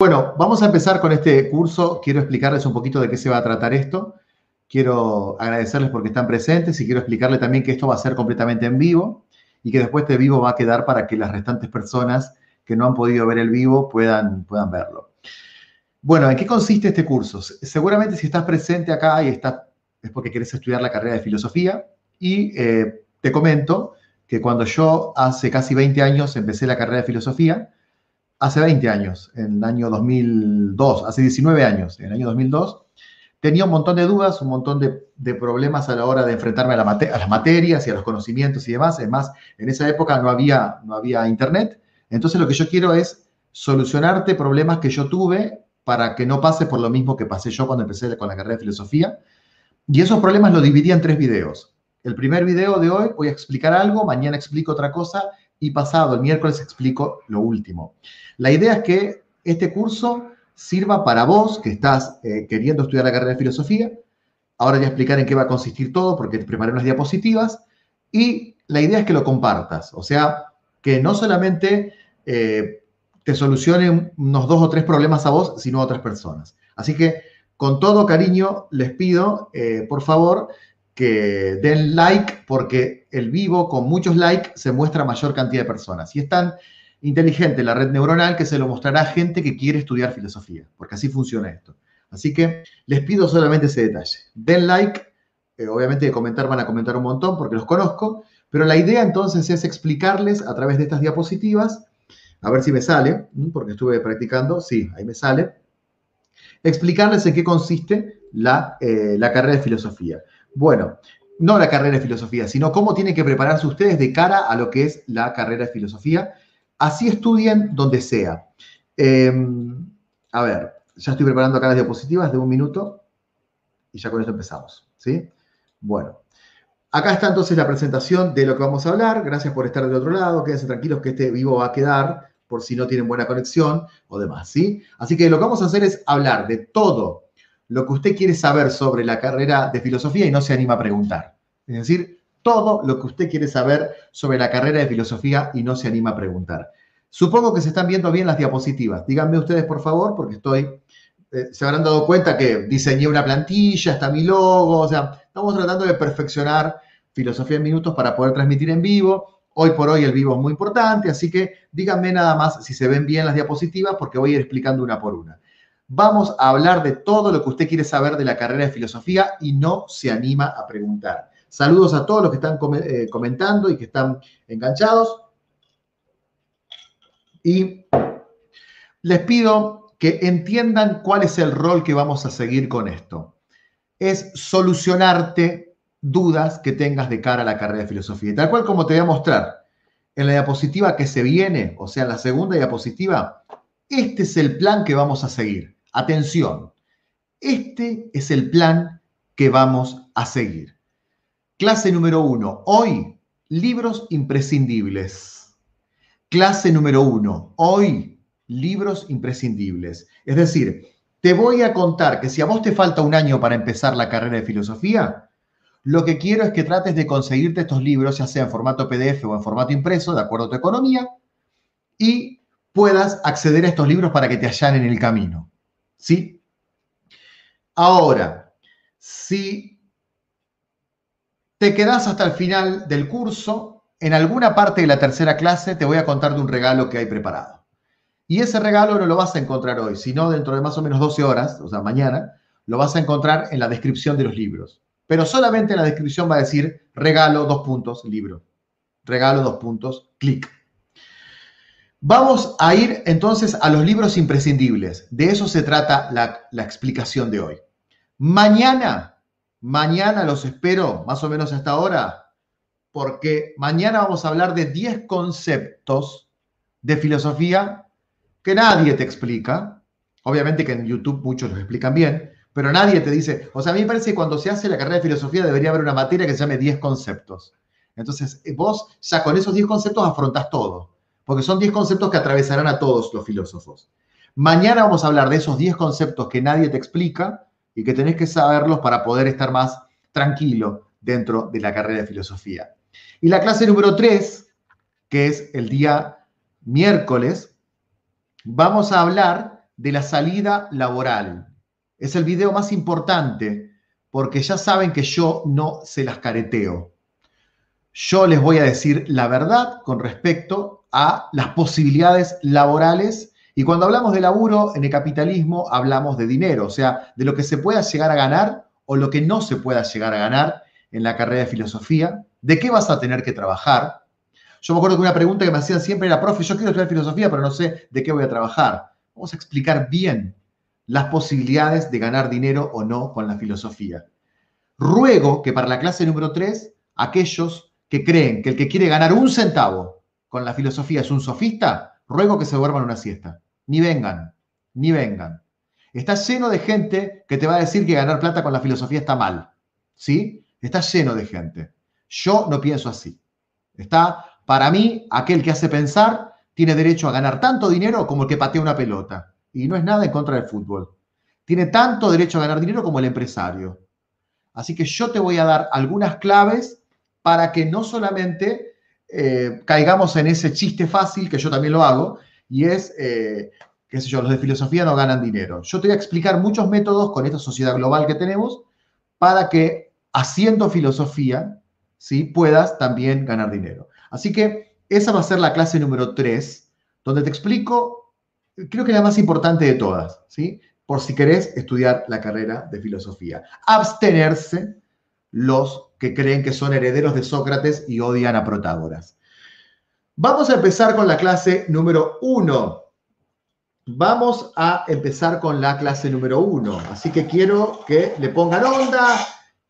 Bueno, vamos a empezar con este curso. Quiero explicarles un poquito de qué se va a tratar esto. Quiero agradecerles porque están presentes y quiero explicarles también que esto va a ser completamente en vivo y que después de vivo va a quedar para que las restantes personas que no han podido ver el vivo puedan, puedan verlo. Bueno, ¿en qué consiste este curso? Seguramente si estás presente acá y estás, es porque quieres estudiar la carrera de filosofía y eh, te comento que cuando yo hace casi 20 años empecé la carrera de filosofía, hace 20 años, en el año 2002, hace 19 años, en el año 2002, tenía un montón de dudas, un montón de, problemas a la hora de enfrentarme a, las materias y a los conocimientos y demás. Además, en esa época no había, no había internet. Entonces, lo que yo quiero es solucionarte problemas que yo tuve para que no pase por lo mismo que pasé yo cuando empecé con la carrera de filosofía. Y esos problemas los dividí en tres videos. El primer video de hoy voy a explicar algo, mañana explico otra cosa y pasado, el miércoles, explico lo último. La idea es que este curso sirva para vos que estás eh, queriendo estudiar la carrera de filosofía. Ahora voy a explicar en qué va a consistir todo porque te preparé unas diapositivas. Y la idea es que lo compartas, o sea, que no solamente eh, te solucione unos dos o tres problemas a vos, sino a otras personas. Así que con todo cariño les pido, eh, por favor, que den like porque el vivo con muchos likes se muestra a mayor cantidad de personas. Y es tan inteligente la red neuronal que se lo mostrará a gente que quiere estudiar filosofía, porque así funciona esto. Así que les pido solamente ese detalle. Den like, eh, obviamente de comentar van a comentar un montón porque los conozco, pero la idea entonces es explicarles a través de estas diapositivas, a ver si me sale, porque estuve practicando, sí, ahí me sale, explicarles en qué consiste la, eh, la carrera de filosofía. Bueno, no la carrera de filosofía, sino cómo tienen que prepararse ustedes de cara a lo que es la carrera de filosofía. Así estudien donde sea. Em, a ver, ya estoy preparando acá las diapositivas de un minuto y ya con esto empezamos. ¿sí? Bueno, acá está entonces la presentación de lo que vamos a hablar. Gracias por estar del otro lado. Quédense tranquilos que este vivo va a quedar por si no tienen buena conexión o demás. ¿sí? Así que lo que vamos a hacer es hablar de todo lo que usted quiere saber sobre la carrera de filosofía y no se anima a preguntar. Es decir, todo lo que usted quiere saber sobre la carrera de filosofía y no se anima a preguntar. Supongo que se están viendo bien las diapositivas. Díganme ustedes, por favor, porque estoy... Eh, se habrán dado cuenta que diseñé una plantilla, está mi logo, o sea, estamos tratando de perfeccionar filosofía en minutos para poder transmitir en vivo. Hoy por hoy el vivo es muy importante, así que díganme nada más si se ven bien las diapositivas porque voy a ir explicando una por una. Vamos a hablar de todo lo que usted quiere saber de la carrera de filosofía y no se anima a preguntar. Saludos a todos los que están eh, comentando y que están enganchados. Y les pido que entiendan cuál es el rol que vamos a seguir con esto. Es solucionarte dudas que tengas de cara a la carrera de filosofía. tal cual como te voy a mostrar en la diapositiva que se viene, o sea, en la segunda diapositiva, este es el plan que vamos a seguir. Atención, este es el plan que vamos a seguir. Clase número uno, hoy, libros imprescindibles. Clase número uno, hoy, libros imprescindibles. Es decir, te voy a contar que si a vos te falta un año para empezar la carrera de filosofía, lo que quiero es que trates de conseguirte estos libros, ya sea en formato PDF o en formato impreso, de acuerdo a tu economía, y puedas acceder a estos libros para que te allanen el camino. ¿Sí? Ahora, si te quedas hasta el final del curso, en alguna parte de la tercera clase te voy a contar de un regalo que hay preparado. Y ese regalo no lo vas a encontrar hoy, sino dentro de más o menos 12 horas, o sea, mañana, lo vas a encontrar en la descripción de los libros. Pero solamente en la descripción va a decir regalo, dos puntos, libro. Regalo, dos puntos, clic. Vamos a ir entonces a los libros imprescindibles. De eso se trata la, explicación de hoy. Mañana, mañana los espero, más o menos hasta ahora, porque mañana vamos a hablar de 10 conceptos de filosofía que nadie te explica. Obviamente que en YouTube muchos los explican bien, pero nadie te dice, o sea, a mí me parece que cuando se hace la carrera de filosofía debería haber una materia que se llame 10 conceptos. Entonces, vos ya con esos 10 conceptos afrontás todo porque son 10 conceptos que atravesarán a todos los filósofos. Mañana vamos a hablar de esos 10 conceptos que nadie te explica y que tenés que saberlos para poder estar más tranquilo dentro de la carrera de filosofía. Y la clase número 3, que es el día miércoles, vamos a hablar de la salida laboral. Es el video más importante porque ya saben que yo no se las careteo. Yo les voy a decir la verdad con respecto a las posibilidades laborales y cuando hablamos de laburo en el capitalismo hablamos de dinero, o sea, de lo que se pueda llegar a ganar o lo que no se pueda llegar a ganar en la carrera de filosofía, de qué vas a tener que trabajar. Yo me acuerdo que una pregunta que me hacían siempre era, profe, yo quiero estudiar filosofía, pero no sé de qué voy a trabajar. Vamos a explicar bien las posibilidades de ganar dinero o no con la filosofía. Ruego que para la clase número 3, aquellos que creen que el que quiere ganar un centavo con la filosofía es un sofista, ruego que se duerman una siesta ni vengan, ni vengan. Está lleno de gente que te va a decir que ganar plata con la filosofía está mal. ¿Sí? Está lleno de gente. Yo no pienso así. Está, para mí, aquel que hace pensar tiene derecho a ganar tanto dinero como el que patea una pelota. Y no es nada en contra del fútbol. Tiene tanto derecho a ganar dinero como el empresario. Así que yo te voy a dar algunas claves para que no solamente eh, caigamos en ese chiste fácil, que yo también lo hago, y es, eh, qué sé yo, los de filosofía no ganan dinero. Yo te voy a explicar muchos métodos con esta sociedad global que tenemos para que haciendo filosofía, ¿sí? puedas también ganar dinero. Así que esa va a ser la clase número 3, donde te explico, creo que la más importante de todas, ¿sí? por si querés estudiar la carrera de filosofía. Abstenerse los que creen que son herederos de Sócrates y odian a Protágoras. Vamos a empezar con la clase número uno. Vamos a empezar con la clase número uno. Así que quiero que le pongan onda,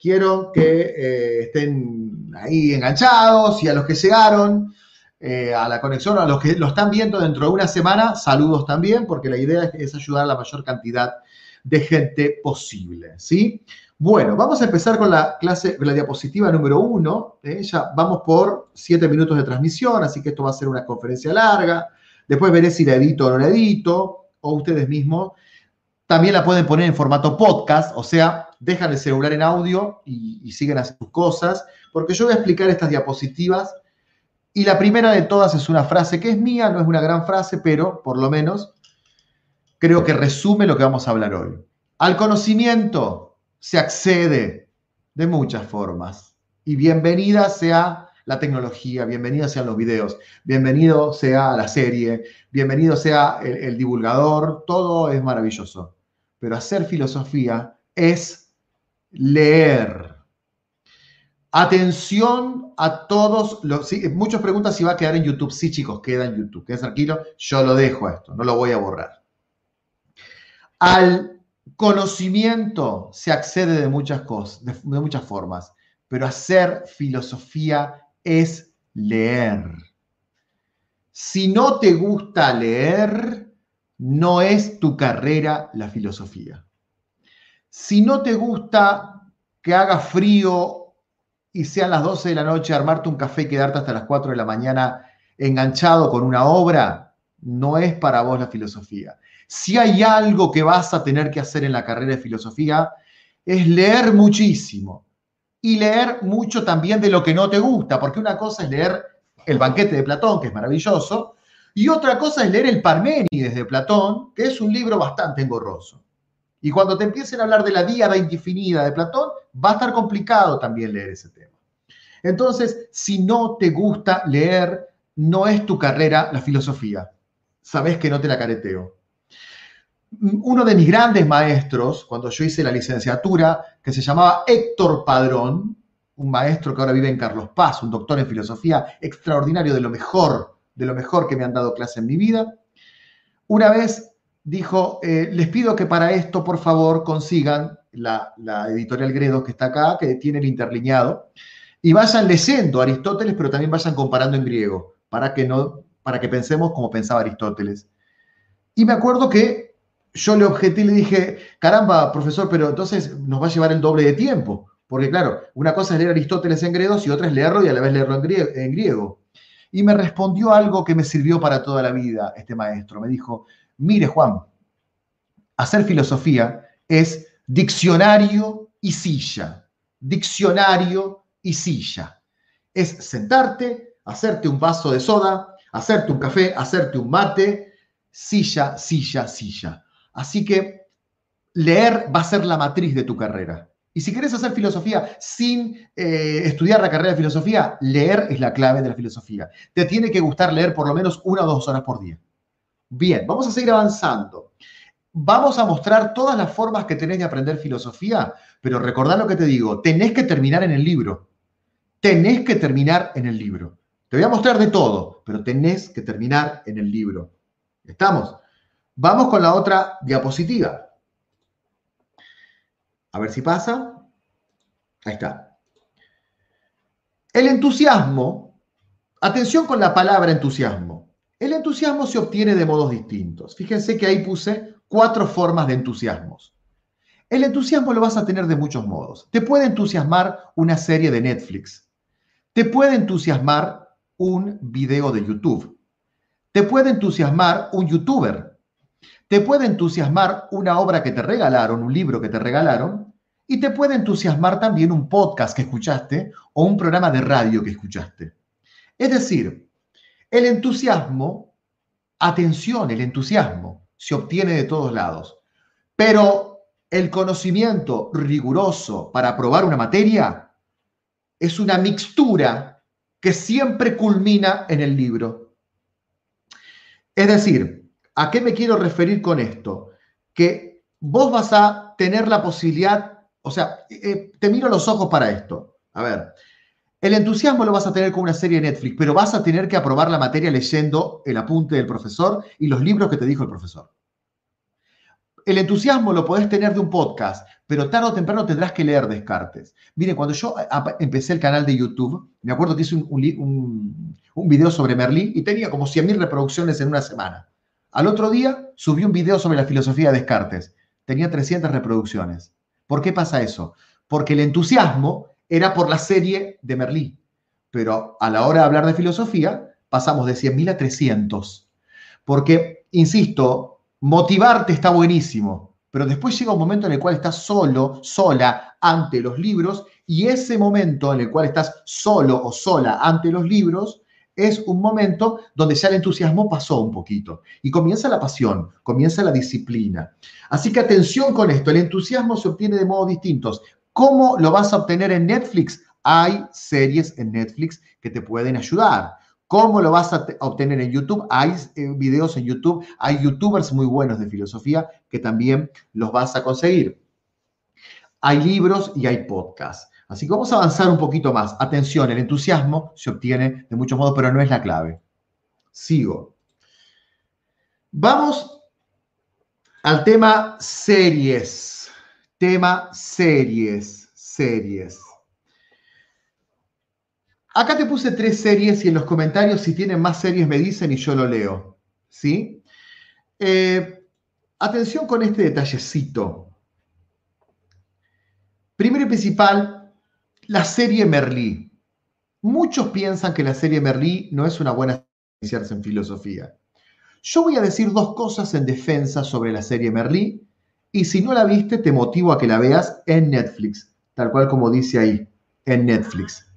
quiero que eh, estén ahí enganchados y a los que llegaron eh, a la conexión, a los que lo están viendo dentro de una semana, saludos también, porque la idea es, ayudar a la mayor cantidad de gente posible. ¿sí? Bueno, vamos a empezar con la clase, la diapositiva número uno. ¿eh? Ya vamos por siete minutos de transmisión, así que esto va a ser una conferencia larga. Después veré si la edito o no la edito, o ustedes mismos. También la pueden poner en formato podcast, o sea, dejan el celular en audio y, y siguen haciendo sus cosas, porque yo voy a explicar estas diapositivas. Y la primera de todas es una frase que es mía, no es una gran frase, pero por lo menos creo que resume lo que vamos a hablar hoy. Al conocimiento se accede de muchas formas. Y bienvenida sea la tecnología, bienvenida sean los videos, bienvenido sea la serie, bienvenido sea el, divulgador, todo es maravilloso. Pero hacer filosofía es leer. Atención a todos los... muchos preguntan si va a quedar en YouTube. Sí, chicos, queda en YouTube. Quédense tranquilo, yo lo dejo esto, no lo voy a borrar. Al conocimiento se accede de muchas cosas, de, muchas formas, pero hacer filosofía es leer. Si no te gusta leer, no es tu carrera la filosofía. Si no te gusta que haga frío y sean las 12 de la noche, armarte un café y quedarte hasta las 4 de la mañana enganchado con una obra, no es para vos la filosofía. Si hay algo que vas a tener que hacer en la carrera de filosofía, es leer muchísimo. Y leer mucho también de lo que no te gusta, porque una cosa es leer el banquete de Platón, que es maravilloso, y otra cosa es leer el Parménides de Platón, que es un libro bastante engorroso. Y cuando te empiecen a hablar de la diada indefinida de Platón, va a estar complicado también leer ese tema. Entonces, si no te gusta leer, no es tu carrera la filosofía. Sabes que no te la careteo uno de mis grandes maestros, cuando yo hice la licenciatura, que se llamaba Héctor Padrón, un maestro que ahora vive en Carlos Paz, un doctor en filosofía extraordinario de lo mejor, de lo mejor que me han dado clase en mi vida, una vez dijo, eh, les pido que para esto, por favor, consigan la, la editorial Gredos que está acá, que tiene el interlineado, y vayan leyendo Aristóteles, pero también vayan comparando en griego, para que, no, para que pensemos como pensaba Aristóteles. Y me acuerdo que yo le objeté y le dije, caramba, profesor, pero entonces nos va a llevar el doble de tiempo. Porque claro, una cosa es leer Aristóteles en gredos y otra es leerlo y a la vez leerlo en griego. Y me respondió algo que me sirvió para toda la vida este maestro. Me dijo, mire Juan, hacer filosofía es diccionario y silla. Diccionario y silla. Es sentarte, hacerte un vaso de soda, hacerte un café, hacerte un mate, silla, silla, silla Así que leer va a ser la matriz de tu carrera. Y si quieres hacer filosofía sin eh, estudiar la carrera de filosofía, leer es la clave de la filosofía. Te tiene que gustar leer por lo menos una o dos horas por día. Bien, vamos a seguir avanzando. Vamos a mostrar todas las formas que tenés de aprender filosofía, pero recordad lo que te digo, tenés que terminar en el libro. Tenés que terminar en el libro. Te voy a mostrar de todo, pero tenés que terminar en el libro. ¿Estamos? Vamos con la otra diapositiva. A ver si pasa. Ahí está. El entusiasmo, atención con la palabra entusiasmo. El entusiasmo se obtiene de modos distintos. Fíjense que ahí puse cuatro formas de entusiasmos. El entusiasmo lo vas a tener de muchos modos. Te puede entusiasmar una serie de Netflix. Te puede entusiasmar un video de YouTube. Te puede entusiasmar un youtuber. Te puede entusiasmar una obra que te regalaron, un libro que te regalaron. Y te puede entusiasmar también un podcast que escuchaste o un programa de radio que escuchaste. Es decir, el entusiasmo, atención, el entusiasmo se obtiene de todos lados. Pero el conocimiento riguroso para aprobar una materia es una mixtura que siempre culmina en el libro. Es decir, ¿a qué me quiero referir con esto? Que vos vas a tener la posibilidad, o sea, eh, te miro los ojos para esto. A ver, el entusiasmo lo vas a tener con una serie de Netflix, pero vas a tener que aprobar la materia leyendo el apunte del profesor y los libros que te dijo el profesor. El entusiasmo lo podés tener de un podcast, pero tarde o temprano tendrás que leer Descartes. Miren, cuando yo empecé el canal de YouTube, me acuerdo que hice un, video sobre Merlí y tenía como 100.000 reproducciones en una semana. Al otro día subí un video sobre la filosofía de Descartes. Tenía 300 reproducciones. ¿Por qué pasa eso? Porque el entusiasmo era por la serie de Merlí. Pero a la hora de hablar de filosofía, pasamos de 100.000 a 300. Porque, insisto, motivarte está buenísimo, pero después llega un momento en el cual estás solo, sola, ante los libros, y ese momento en el cual estás solo o sola ante los libros es un momento donde ya el entusiasmo pasó un poquito y comienza la pasión, comienza la disciplina. Así que atención con esto, el entusiasmo se obtiene de modos distintos. ¿Cómo lo vas a obtener en Netflix? Hay series en Netflix que te pueden ayudar. ¿Cómo lo vas a obtener en YouTube? Hay eh, videos en YouTube, hay youtubers muy buenos de filosofía que también los vas a conseguir. Hay libros y hay podcasts. Así que vamos a avanzar un poquito más. Atención, el entusiasmo se obtiene de muchos modos, pero no es la clave. Sigo. Vamos al tema series. Tema series, series. Acá te puse tres series y en los comentarios si tienen más series me dicen y yo lo leo. ¿Sí? Eh, atención con este detallecito. Primero y principal, la serie Merlí. Muchos piensan que la serie Merlí no es una buena iniciarse en filosofía. Yo voy a decir dos cosas en defensa sobre la serie Merlí y si no la viste, te motivo a que la veas en Netflix, tal cual como dice ahí, en Netflix.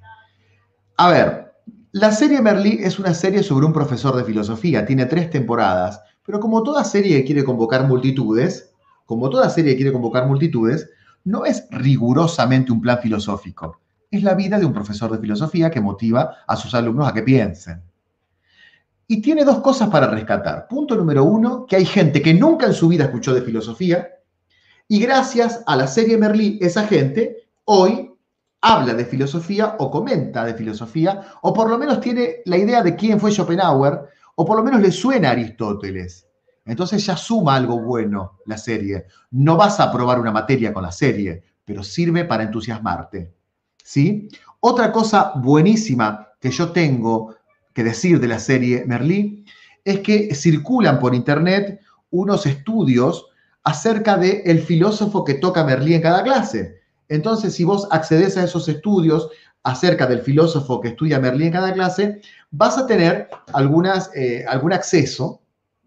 A ver, la serie Merlí es una serie sobre un profesor de filosofía, tiene tres temporadas, pero como toda serie que quiere convocar multitudes, como toda serie quiere convocar multitudes, no es rigurosamente un plan filosófico, es la vida de un profesor de filosofía que motiva a sus alumnos a que piensen. Y tiene dos cosas para rescatar. Punto número uno, que hay gente que nunca en su vida escuchó de filosofía y gracias a la serie Merlí, esa gente hoy habla de filosofía o comenta de filosofía, o por lo menos tiene la idea de quién fue Schopenhauer, o por lo menos le suena a Aristóteles. Entonces ya suma algo bueno la serie. No vas a aprobar una materia con la serie, pero sirve para entusiasmarte. ¿Sí? Otra cosa buenísima que yo tengo que decir de la serie Merlí es que circulan por internet unos estudios acerca del el filósofo que toca Merlí en cada clase. Entonces, si vos accedes a esos estudios acerca del filósofo que estudia Merlí en cada clase, vas a tener algunas, eh, algún acceso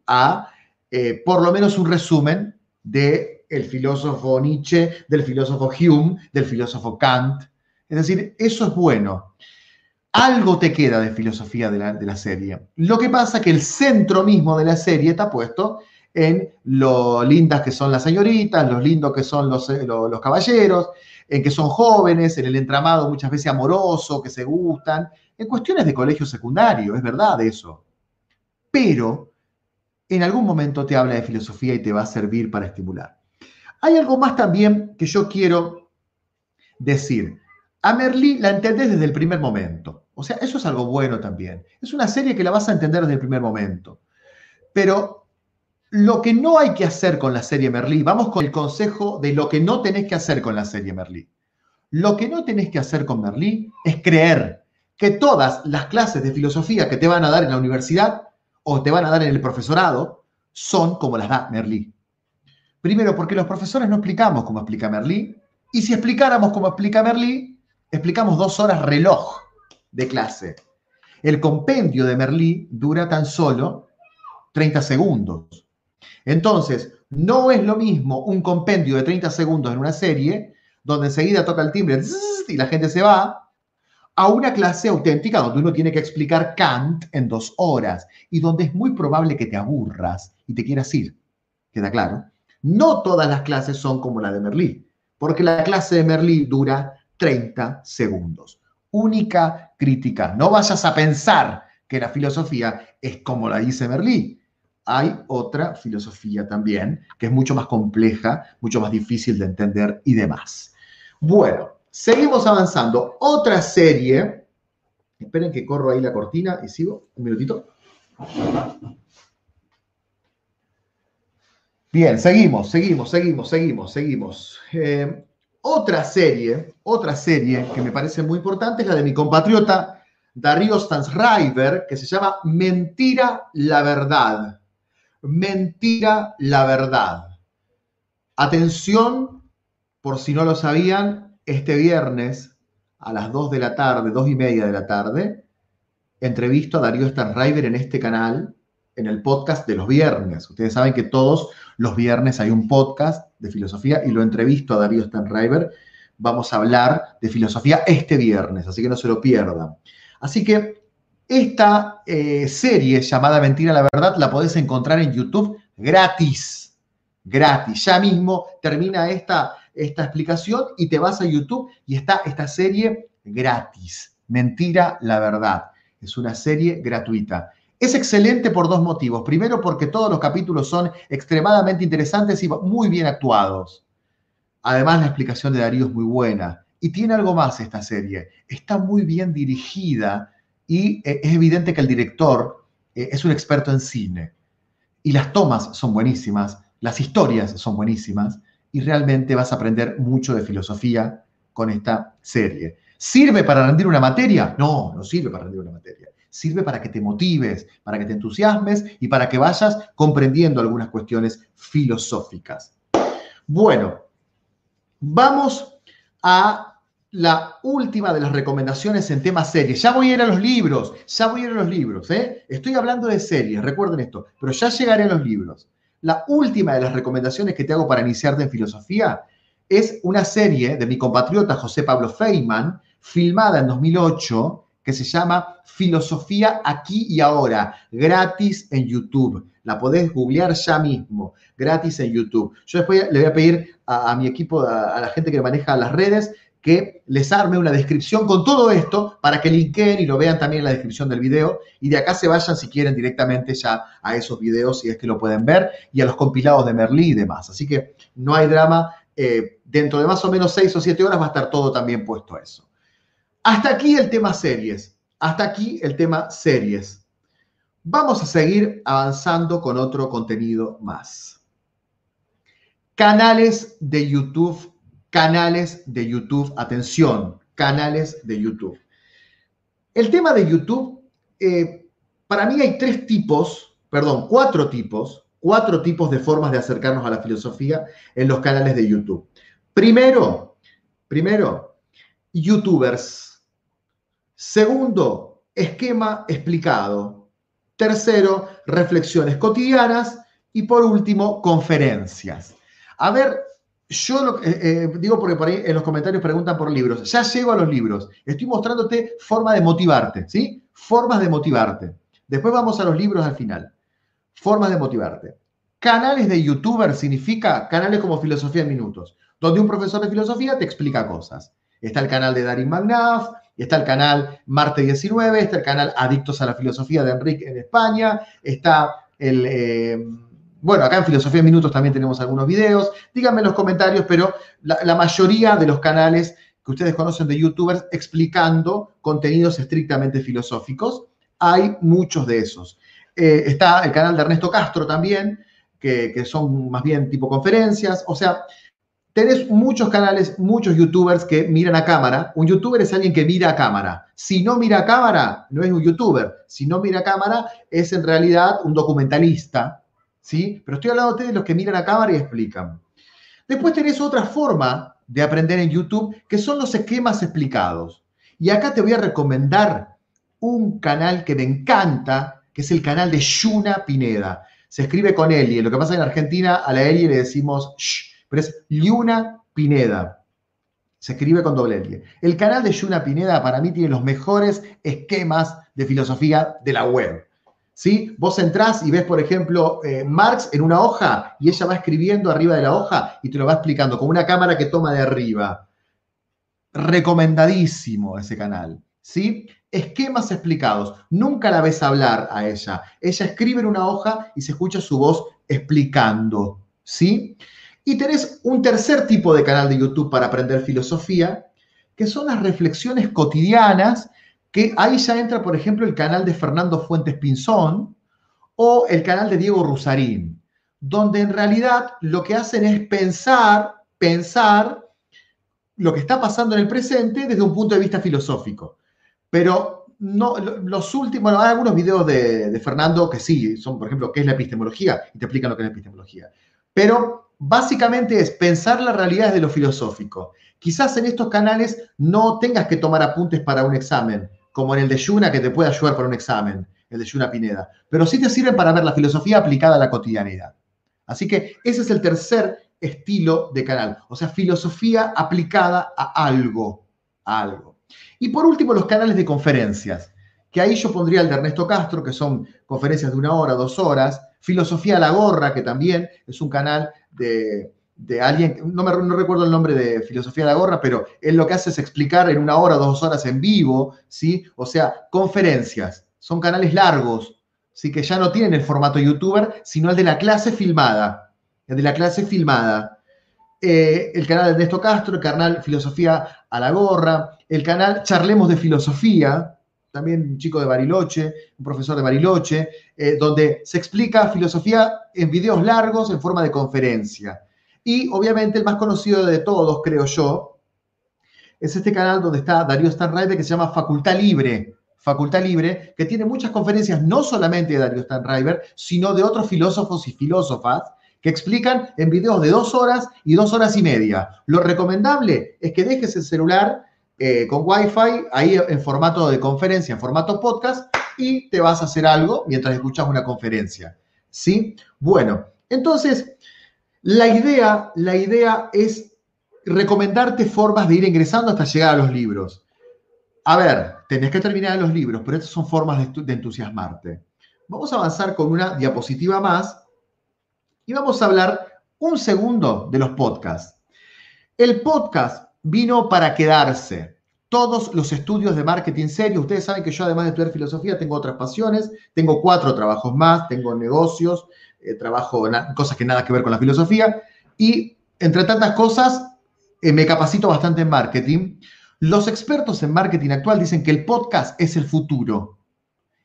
a eh, por lo menos un resumen del el filósofo Nietzsche, del filósofo Hume, del filósofo Kant. Es decir, eso es bueno. Algo te queda de filosofía de la, de la serie. Lo que pasa es que el centro mismo de la serie está puesto en lo lindas que son las señoritas, los lindos que son los, eh, los, caballeros, en que son jóvenes, en el entramado muchas veces amoroso, que se gustan, en cuestiones de colegio secundario, es verdad eso. Pero en algún momento te habla de filosofía y te va a servir para estimular. Hay algo más también que yo quiero decir. A Merlí la entendés desde el primer momento. O sea, eso es algo bueno también. Es una serie que la vas a entender desde el primer momento. Pero lo que no hay que hacer con la serie Merlí, vamos con el consejo de lo que no tenés que hacer con la serie Merlí. Lo que no tenés que hacer con Merlí es creer que todas las clases de filosofía que te van a dar en la universidad o te van a dar en el profesorado son como las da Merlí. Primero, porque los profesores no explicamos como explica Merlí, y si explicáramos como explica Merlí, explicamos dos horas reloj de clase. El compendio de Merlí dura tan solo 30 segundos. Entonces, no es lo mismo un compendio de 30 segundos en una serie, donde enseguida toca el timbre y la gente se va, a una clase auténtica donde uno tiene que explicar Kant en dos horas y donde es muy probable que te aburras y te quieras ir. ¿Queda claro? No todas las clases son como la de Merlí, porque la clase de Merlí dura 30 segundos. Única crítica. No vayas a pensar que la filosofía es como la dice Merlí. Hay otra filosofía también, que es mucho más compleja, mucho más difícil de entender y demás. Bueno, Seguimos avanzando. Otra serie. Esperen que corro ahí la cortina y sigo. Un minutito. Bien, seguimos, seguimos, seguimos, seguimos, seguimos. Eh, otra serie, otra serie que me parece muy importante es la de mi compatriota Darío Stansriver, que se llama Mentira la verdad. Mentira la verdad. Atención, por si no lo sabían, este viernes a las 2 de la tarde, 2 y media de la tarde, entrevisto a Darío Stanriver en este canal, en el podcast de los viernes. Ustedes saben que todos los viernes hay un podcast de filosofía y lo entrevisto a Darío Stanriver. Vamos a hablar de filosofía este viernes, así que no se lo pierdan. Así que esta eh, serie llamada Mentira la Verdad la podés encontrar en YouTube gratis. Gratis. Ya mismo termina esta esta explicación y te vas a YouTube y está esta serie gratis. Mentira, la verdad. Es una serie gratuita. Es excelente por dos motivos. Primero, porque todos los capítulos son extremadamente interesantes y muy bien actuados. Además, la explicación de Darío es muy buena. Y tiene algo más esta serie. Está muy bien dirigida y eh, es evidente que el director eh, es un experto en cine. Y las tomas son buenísimas, las historias son buenísimas y realmente vas a aprender mucho de filosofía con esta serie. ¿Sirve para rendir una materia? No, no sirve para rendir una materia. Sirve para que te motives, para que te entusiasmes y para que vayas comprendiendo algunas cuestiones filosóficas. Bueno, vamos a la última de las recomendaciones en tema series. Ya voy a ir a los libros, ya voy a ir a los libros. ¿eh? Estoy hablando de series, recuerden esto, pero ya llegaré a los libros. La última de las recomendaciones que te hago para iniciarte en filosofía es una serie de mi compatriota José Pablo Feynman, filmada en 2008, que se llama Filosofía aquí y ahora, gratis en YouTube. La podés googlear ya mismo, gratis en YouTube. Yo después le voy a pedir a, mi equipo, a, la gente que maneja las redes, que les arme una descripción con todo esto para que linkeen y lo vean también en la descripción del video y de acá se vayan si quieren directamente ya a esos videos si es que lo pueden ver y a los compilados de Merlí y demás. Así que no hay drama, eh, dentro de más o menos seis o siete horas va a estar todo también puesto eso. Hasta aquí el tema series, hasta aquí el tema series. Vamos a seguir avanzando con otro contenido más. Canales de YouTube canales de YouTube. Atención, canales de YouTube. El tema de YouTube, eh, para mí hay tres tipos, perdón, cuatro tipos, cuatro tipos de formas de acercarnos a la filosofía en los canales de YouTube. Primero, primero, youtubers. Segundo, esquema explicado. Tercero, reflexiones cotidianas. Y por último, conferencias. A ver, yo eh, eh, digo porque por ahí en los comentarios preguntan por libros. Ya llego a los libros. Estoy mostrándote forma de motivarte, ¿sí? Formas de motivarte. Después vamos a los libros al final. Formas de motivarte. Canales de youtuber significa canales como Filosofía en Minutos, donde un profesor de filosofía te explica cosas. Está el canal de Darin Magnaf, está el canal Marte 19, está el canal Adictos a la Filosofía de Enrique en España, está el... Eh, bueno, acá en Filosofía en Minutos también tenemos algunos videos. Díganme en los comentarios, pero la, mayoría de los canales que ustedes conocen de youtubers explicando contenidos estrictamente filosóficos, hay muchos de esos. Eh, está el canal de Ernesto Castro también, que, son más bien tipo conferencias. O sea, tenés muchos canales, muchos youtubers que miran a cámara. Un youtuber es alguien que mira a cámara. Si no mira a cámara, no es un youtuber. Si no mira a cámara, es en realidad un documentalista. ¿sí? Pero estoy hablando de los que miran a cámara y explican. Después tenés otra forma de aprender en YouTube, que son los esquemas explicados. Y acá te voy a recomendar un canal que me encanta, que es el canal de Yuna Pineda. Se escribe con Eli. Lo que pasa en Argentina, a la Eli le decimos shh, pero es Yuna Pineda. Se escribe con doble L. El canal de Yuna Pineda para mí tiene los mejores esquemas de filosofía de la web. ¿Sí? Vos entrás y ves, por ejemplo, eh, Marx en una hoja y ella va escribiendo arriba de la hoja y te lo va explicando con una cámara que toma de arriba. Recomendadísimo ese canal. ¿Sí? Esquemas explicados. Nunca la ves hablar a ella. Ella escribe en una hoja y se escucha su voz explicando. ¿Sí? Y tenés un tercer tipo de canal de YouTube para aprender filosofía, que son las reflexiones cotidianas que ahí ya entra, por ejemplo, el canal de Fernando Fuentes Pinzón o el canal de Diego Rusarín, donde en realidad lo que hacen es pensar, pensar lo que está pasando en el presente desde un punto de vista filosófico. Pero no, los últimos, bueno, hay algunos videos de, de, Fernando que sí, son, por ejemplo, qué es la epistemología, y te explican lo que es la epistemología. Pero básicamente es pensar la realidad desde lo filosófico. Quizás en estos canales no tengas que tomar apuntes para un examen, como en el de Yuna, que te puede ayudar para un examen, el de Yuna Pineda, pero sí te sirven para ver la filosofía aplicada a la cotidianidad. Así que ese es el tercer estilo de canal, o sea, filosofía aplicada a algo, algo. Y por último, los canales de conferencias, que ahí yo pondría el de Ernesto Castro, que son conferencias de una hora, dos horas, Filosofía a la Gorra, que también es un canal de, de alguien, no, me, no recuerdo el nombre de Filosofía de la Gorra, pero él lo que hace es explicar en una hora, dos horas en vivo, ¿sí? O sea, conferencias, son canales largos, ¿sí? Que ya no tienen el formato youtuber, sino el de la clase filmada, el de la clase filmada. Eh, el canal de Ernesto Castro, el canal Filosofía a la Gorra, el canal Charlemos de Filosofía, también un chico de Bariloche, un profesor de Bariloche, eh, donde se explica filosofía en videos largos en forma de conferencia. Y obviamente el más conocido de todos, creo yo, es este canal donde está Darío Stanriver que se llama Facultad Libre. Facultad Libre, que tiene muchas conferencias no solamente de Darío Stanriver, sino de otros filósofos y filósofas que explican en videos de dos horas y dos horas y media. Lo recomendable es que dejes el celular eh, con Wi-Fi ahí en formato de conferencia, en formato podcast, y te vas a hacer algo mientras escuchas una conferencia. ¿Sí? Bueno, entonces, la idea, la idea es recomendarte formas de ir ingresando hasta llegar a los libros. A ver, tenés que terminar los libros, pero estas son formas de, de entusiasmarte. Vamos a avanzar con una diapositiva más y vamos a hablar un segundo de los podcasts. El podcast vino para quedarse. Todos los estudios de marketing serio, ustedes saben que yo además de estudiar filosofía tengo otras pasiones, tengo cuatro trabajos más, tengo negocios, eh, trabajo en cosas que nada que ver con la filosofía y entre tantas cosas eh, me capacito bastante en marketing. Los expertos en marketing actual dicen que el podcast es el futuro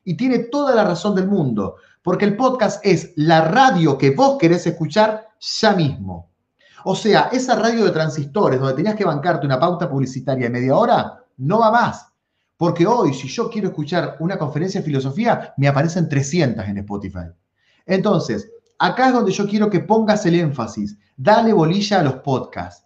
y tiene toda la razón del mundo, porque el podcast es la radio que vos querés escuchar ya mismo. O sea, esa radio de transistores donde tenías que bancarte una pauta publicitaria de media hora, no va más. Porque hoy, si yo quiero escuchar una conferencia de filosofía, me aparecen 300 en Spotify. Entonces, acá es donde yo quiero que pongas el énfasis. Dale bolilla a los podcasts.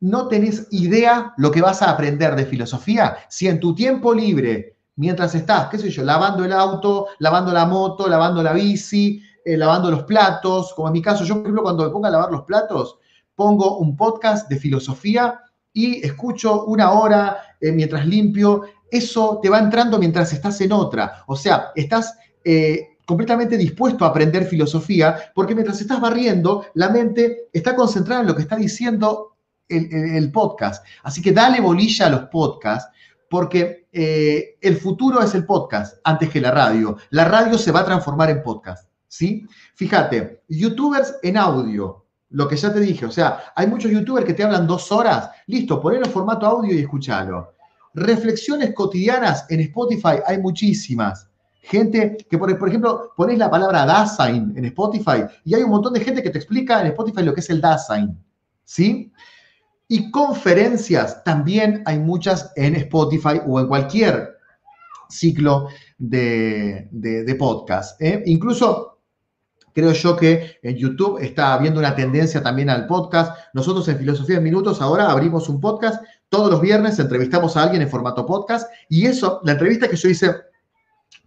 No tenés idea lo que vas a aprender de filosofía si en tu tiempo libre, mientras estás, qué sé yo, lavando el auto, lavando la moto, lavando la bici, eh, lavando los platos, como en mi caso, yo por ejemplo cuando me pongo a lavar los platos, pongo un podcast de filosofía y escucho una hora eh, mientras limpio. Eso te va entrando mientras estás en otra. O sea, estás eh, completamente dispuesto a aprender filosofía, porque mientras estás barriendo, la mente está concentrada en lo que está diciendo el, podcast. Así que dale bolilla a los podcasts, porque eh, el futuro es el podcast antes que la radio. La radio se va a transformar en podcast, ¿sí? Fíjate, youtubers en audio, lo que ya te dije, o sea, hay muchos youtubers que te hablan dos horas, listo, ponelo en formato audio y escúchalo. Reflexiones cotidianas en Spotify hay muchísimas. Gente que, por, ejemplo, pones la palabra Dasein en Spotify y hay un montón de gente que te explica en Spotify lo que es el Dasein. ¿Sí? Y conferencias también hay muchas en Spotify o en cualquier ciclo de, podcast. ¿eh? Incluso creo yo que en YouTube está habiendo una tendencia también al podcast. Nosotros en Filosofía en Minutos ahora abrimos un podcast. Todos los viernes entrevistamos a alguien en formato podcast. Y eso, la entrevista que yo hice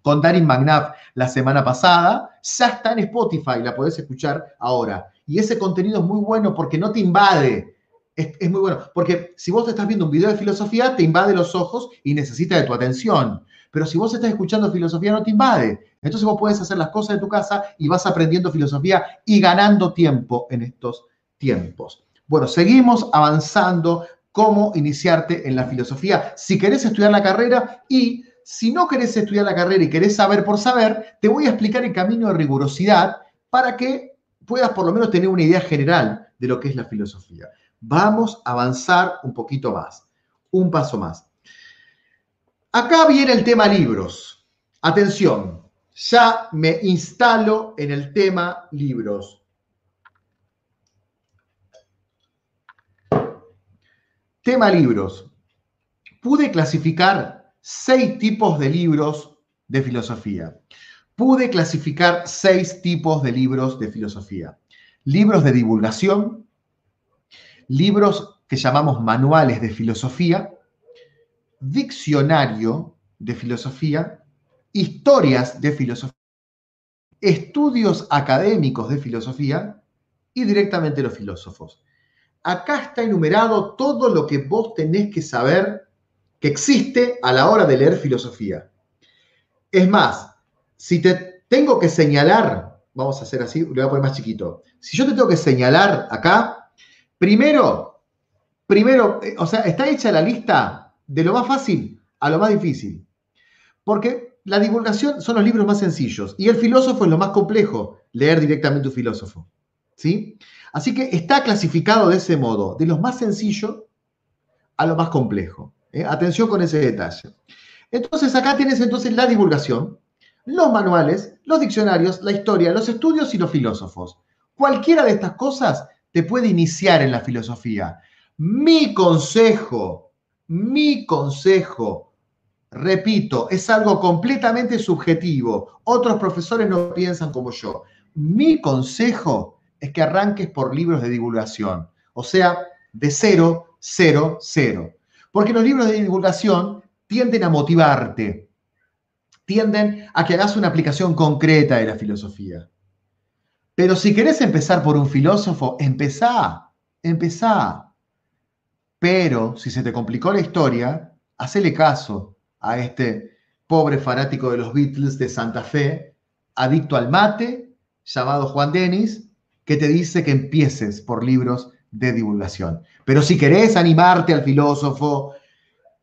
con Darin McNabb la semana pasada, ya está en Spotify, la podés escuchar ahora. Y ese contenido es muy bueno porque no te invade. Es, muy bueno, porque si vos estás viendo un video de filosofía, te invade los ojos y necesita de tu atención. Pero si vos estás escuchando filosofía, no te invade. Entonces vos puedes hacer las cosas de tu casa y vas aprendiendo filosofía y ganando tiempo en estos tiempos. Bueno, seguimos avanzando cómo iniciarte en la filosofía. Si querés estudiar la carrera y si no querés estudiar la carrera y querés saber por saber, te voy a explicar el camino de rigurosidad para que puedas por lo menos tener una idea general de lo que es la filosofía. Vamos a avanzar un poquito más, un paso más. Acá viene el tema libros. Atención, ya me instalo en el tema libros. Tema libros. Pude clasificar seis tipos de libros de filosofía. Pude clasificar seis tipos de libros de filosofía. Libros de divulgación, libros que llamamos manuales de filosofía, diccionario de filosofía, historias de filosofía, estudios académicos de filosofía y directamente los filósofos. Acá está enumerado todo lo que vos tenés que saber que existe a la hora de leer filosofía. Es más, si te tengo que señalar, vamos a hacer así, lo voy a poner más chiquito. Si yo te tengo que señalar acá, primero, primero, eh, o sea, está hecha la lista de lo más fácil a lo más difícil. Porque la divulgación son los libros más sencillos y el filósofo es lo más complejo, leer directamente un filósofo. ¿Sí? Así que está clasificado de ese modo, de lo más sencillo a lo más complejo. ¿eh? Atención con ese detalle. Entonces acá tienes entonces la divulgación, los manuales, los diccionarios, la historia, los estudios y los filósofos. Cualquiera de estas cosas te puede iniciar en la filosofía. Mi consejo, mi consejo, repito, es algo completamente subjetivo. Otros profesores no piensan como yo. Mi consejo es que arranques por libros de divulgación, o sea, de cero, cero, cero. Porque los libros de divulgación tienden a motivarte, tienden a que hagas una aplicación concreta de la filosofía. Pero si querés empezar por un filósofo, empezá, empezá. Pero si se te complicó la historia, hacele caso a este pobre fanático de los Beatles de Santa Fe, adicto al mate, llamado Juan Denis, que te dice que empieces por libros de divulgación. Pero si querés animarte al filósofo,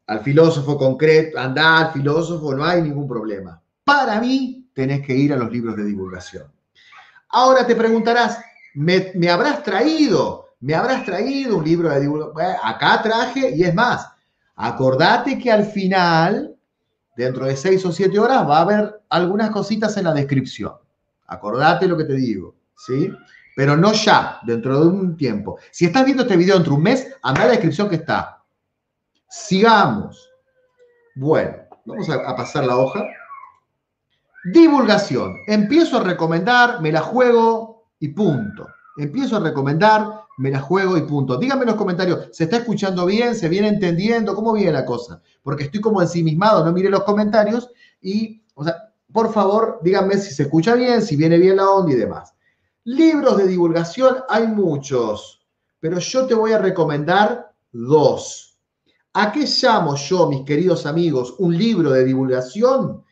al filósofo concreto, andar al filósofo, no hay ningún problema. Para mí, tenés que ir a los libros de divulgación. Ahora te preguntarás, ¿me, habrás traído? ¿Me habrás traído un libro de divulgación? acá traje, y es más, acordate que al final, dentro de seis o siete horas, va a haber algunas cositas en la descripción. Acordate lo que te digo, ¿sí? pero no ya, dentro de un tiempo. Si estás viendo este video dentro de un mes, anda a la descripción que está. Sigamos. Bueno, vamos a, pasar la hoja. Divulgación. Empiezo a recomendar, me la juego y punto. Empiezo a recomendar, me la juego y punto. Díganme en los comentarios, ¿se está escuchando bien? ¿Se viene entendiendo? ¿Cómo viene la cosa? Porque estoy como ensimismado, no mire los comentarios y, o sea, por favor, díganme si se escucha bien, si viene bien la onda y demás. Libros de divulgación hay muchos, pero yo te voy a recomendar dos. ¿A qué llamo yo, mis queridos amigos, un libro de divulgación?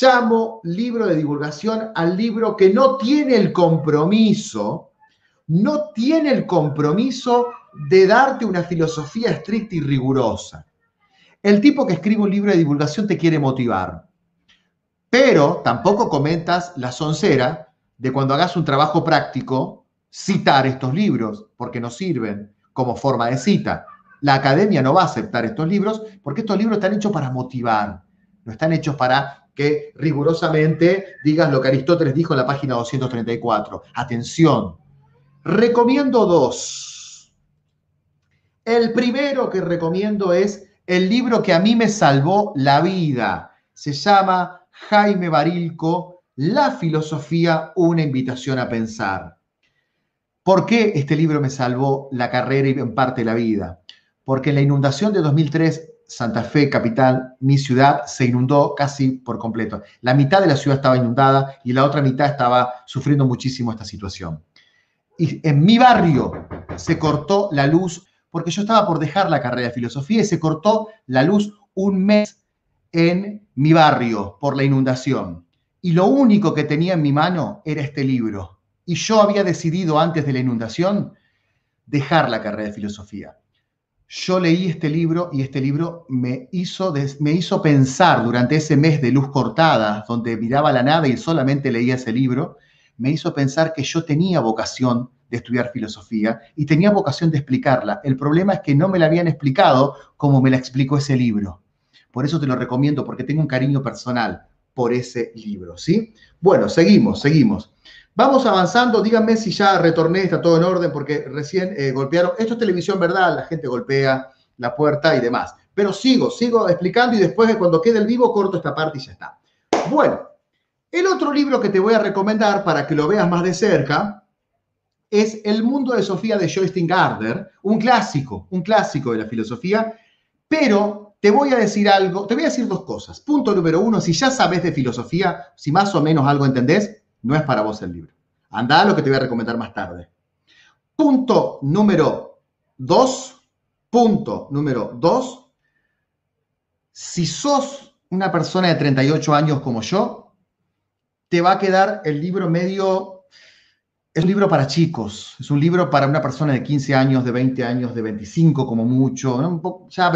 llamo libro de divulgación al libro que no tiene el compromiso, no tiene el compromiso de darte una filosofía estricta y rigurosa. El tipo que escribe un libro de divulgación te quiere motivar, pero tampoco comentas la soncera de cuando hagas un trabajo práctico, citar estos libros, porque no sirven como forma de cita. La academia no va a aceptar estos libros porque estos libros están hechos para motivar, no están hechos para que rigurosamente digas lo que Aristóteles dijo en la página 234. Atención, recomiendo dos. El primero que recomiendo es el libro que a mí me salvó la vida. Se llama Jaime Barilco, La filosofía, una invitación a pensar. ¿Por qué este libro me salvó la carrera y en parte la vida? Porque en la inundación de 2003 Santa Fe, capital, mi ciudad, se inundó casi por completo. La mitad de la ciudad estaba inundada y la otra mitad estaba sufriendo muchísimo esta situación. En mi barrio se cortó la luz porque yo estaba por dejar la carrera de filosofía y se cortó la luz un mes en mi barrio por la inundación. Y lo único que tenía en mi mano era este libro. Y yo había decidido antes de la inundación dejar la carrera de filosofía yo leí este libro y este libro me hizo, me hizo pensar durante ese mes de luz cortada, donde miraba la nada y solamente leía ese libro, me hizo pensar que yo tenía vocación de estudiar filosofía y tenía vocación de explicarla. El problema es que no me la habían explicado como me la explicó ese libro. Por eso te lo recomiendo, porque tengo un cariño personal por ese libro, ¿sí? Bueno, seguimos, seguimos. Vamos avanzando, díganme si ya retorné, está todo en orden, porque recién eh, golpearon. Esto es televisión, ¿verdad? La gente golpea la puerta y demás. Pero sigo, sigo explicando y después cuando quede el vivo corto esta parte y ya está. Bueno, el otro libro que te voy a recomendar para que lo veas más de cerca es El mundo de Sofía de Joyce Gardner, un clásico, un clásico de la filosofía, pero te voy a decir algo, te voy a decir dos cosas. Punto número uno, si ya sabes de filosofía, si más o menos algo entendés, no es para vos el libro. Anda a lo que te voy a recomendar más tarde. Punto número dos. Punto número dos. Si sos una persona de 38 años como yo, te va a quedar el libro medio... Es un libro para chicos, es un libro para una persona de 15 años, de 20 años, de 25 como mucho. ya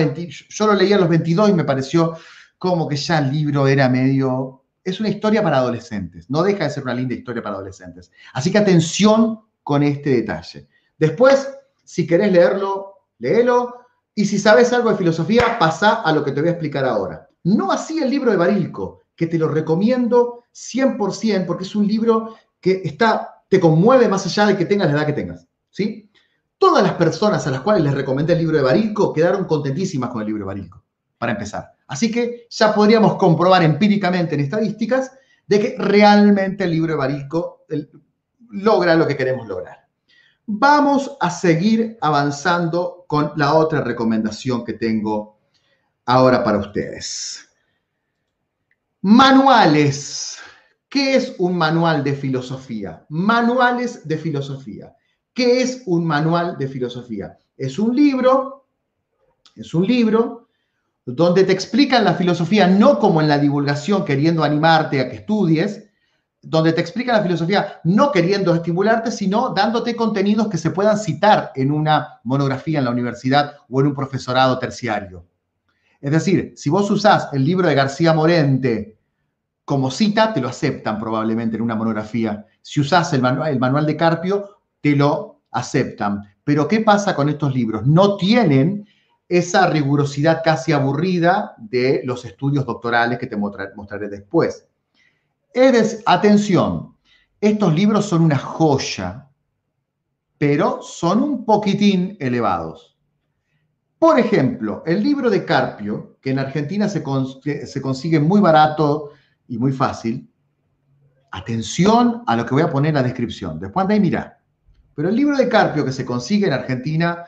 yo lo leí a los 22 y me pareció como que ya el libro era medio es una historia para adolescentes, no deja de ser una linda historia para adolescentes. Así que atención con este detalle. Después, si querés leerlo, léelo. Y si sabes algo de filosofía, pasa a lo que te voy a explicar ahora. No así el libro de Barilco, que te lo recomiendo 100% porque es un libro que está, te conmueve más allá de que tengas la edad que tengas. ¿sí? Todas las personas a las cuales les recomendé el libro de Barilco quedaron contentísimas con el libro de Barilco, para empezar. Así que ya podríamos comprobar empíricamente en estadísticas de que realmente el libro de Barilco logra lo que queremos lograr. Vamos a seguir avanzando con la otra recomendación que tengo ahora para ustedes. Manuales. ¿Qué es un manual de filosofía? Manuales de filosofía. ¿Qué es un manual de filosofía? Es un libro, es un libro donde te explican la filosofía no como en la divulgación queriendo animarte a que estudies, donde te explican la filosofía no queriendo estimularte, sino dándote contenidos que se puedan citar en una monografía en la universidad o en un profesorado terciario. Es decir, si vos usás el libro de García Morente como cita, te lo aceptan probablemente en una monografía. Si usás el manual, el manual de Carpio, te lo aceptan. Pero ¿qué pasa con estos libros? No tienen esa rigurosidad casi aburrida de los estudios doctorales que te mostraré después. Eres, atención, estos libros son una joya, pero son un poquitín elevados. Por ejemplo, el libro de Carpio, que en Argentina se, consigue muy barato y muy fácil, atención a lo que voy a poner en la descripción. Después anda y mira. Pero el libro de Carpio que se consigue en Argentina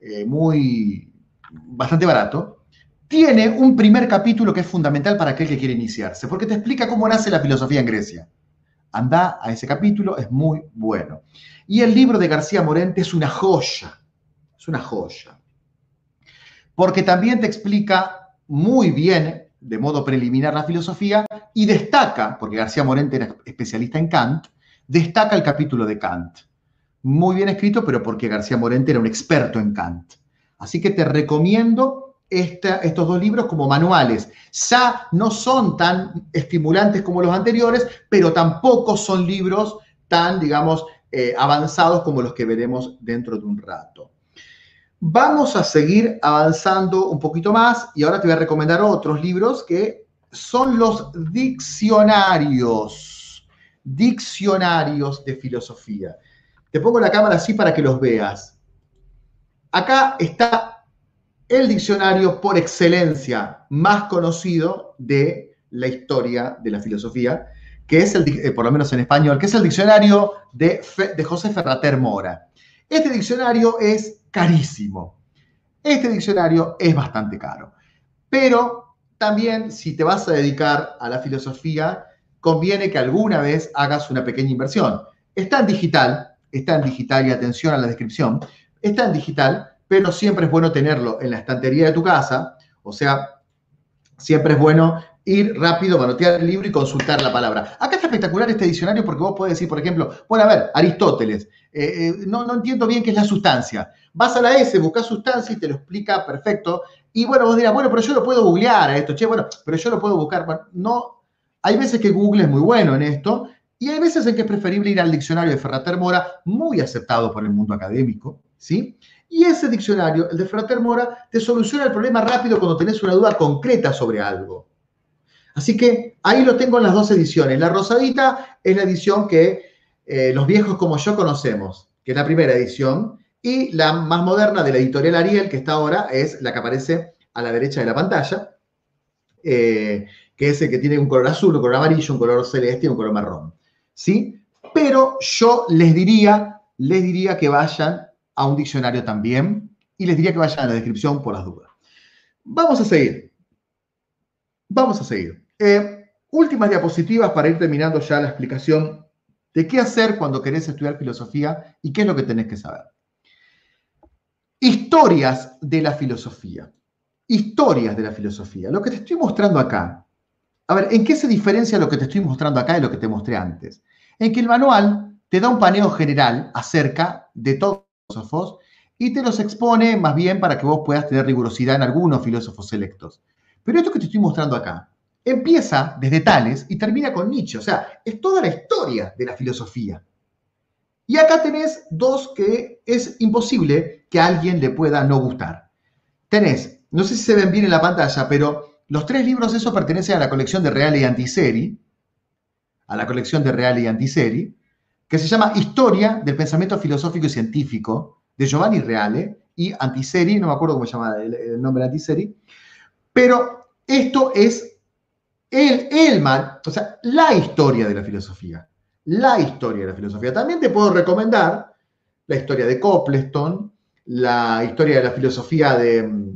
eh, muy, bastante barato, tiene un primer capítulo que es fundamental para aquel que quiere iniciarse, porque te explica cómo nace la filosofía en Grecia. Anda a ese capítulo, es muy bueno. Y el libro de García Morente es una joya, es una joya, porque también te explica muy bien de modo preliminar la filosofía y destaca, porque García Morente era especialista en Kant, destaca el capítulo de Kant. Muy bien escrito, pero porque García Morente era un experto en Kant. Así que te recomiendo estos dos libros como manuales. Ya no son tan estimulantes como los anteriores, pero tampoco son libros tan, digamos, eh, avanzados como los que veremos dentro de un rato. Vamos a seguir avanzando un poquito más y ahora te voy a recomendar otros libros que son los diccionarios, diccionarios de filosofía. Te pongo la cámara así para que los veas. Acá está el diccionario por excelencia más conocido de la historia de la filosofía, que es el, eh, por lo menos en español, que es el diccionario de, de José Ferrater Mora. Este diccionario es carísimo. Este diccionario es bastante caro. Pero también si te vas a dedicar a la filosofía, conviene que alguna vez hagas una pequeña inversión. Está en digital, está en digital y atención a la descripción, está en digital, pero siempre es bueno tenerlo en la estantería de tu casa, o sea, siempre es bueno ir rápido, manotear el libro y consultar la palabra. Acá está espectacular este diccionario porque vos podés decir, por ejemplo, bueno, a ver, Aristóteles, eh, eh, no, no entiendo bien qué es la sustancia. Vas a la S, buscas sustancia y te lo explica perfecto. Y bueno, vos dirás, bueno, pero yo lo puedo googlear a esto, che, bueno, pero yo lo puedo buscar. no, hay veces que Google es muy bueno en esto y hay veces en que es preferible ir al diccionario de Ferrater Mora, muy aceptado por el mundo académico, ¿sí? Y ese diccionario, el de Ferrater Mora, te soluciona el problema rápido cuando tenés una duda concreta sobre algo. Así que ahí lo tengo en las dos ediciones. La rosadita es la edición que eh, los viejos como yo conocemos, que es la primera edición, y la más moderna de la editorial Ariel, que está ahora, es la que aparece a la derecha de la pantalla, eh, que es el que tiene un color azul, un color amarillo, un color celeste y un color marrón. ¿Sí? Pero yo les diría, les diría que vayan a un diccionario también y les diría que vayan a la descripción por las dudas. Vamos a seguir. Vamos a seguir. Eh, últimas diapositivas para ir terminando ya la explicación de qué hacer cuando querés estudiar filosofía y qué es lo que tenés que saber. Historias de la filosofía. Historias de la filosofía. Lo que te estoy mostrando acá. A ver, ¿en qué se diferencia lo que te estoy mostrando acá de lo que te mostré antes? En que el manual te da un paneo general acerca de todos los filósofos y te los expone más bien para que vos puedas tener rigurosidad en algunos filósofos selectos. Pero esto que te estoy mostrando acá empieza desde Tales y termina con Nietzsche. O sea, es toda la historia de la filosofía. Y acá tenés dos que es imposible que a alguien le pueda no gustar. Tenés, no sé si se ven bien en la pantalla, pero los tres libros esos pertenecen a la colección de Reale y Antiseri, a la colección de Reale y Antiseri, que se llama Historia del Pensamiento Filosófico y Científico, de Giovanni Reale y Antiseri, no me acuerdo cómo se llama el, el nombre de Antiseri, pero esto es el, el o sea, la historia de la filosofía. La historia de la filosofía. También te puedo recomendar la historia de Copleston, la historia de la filosofía de,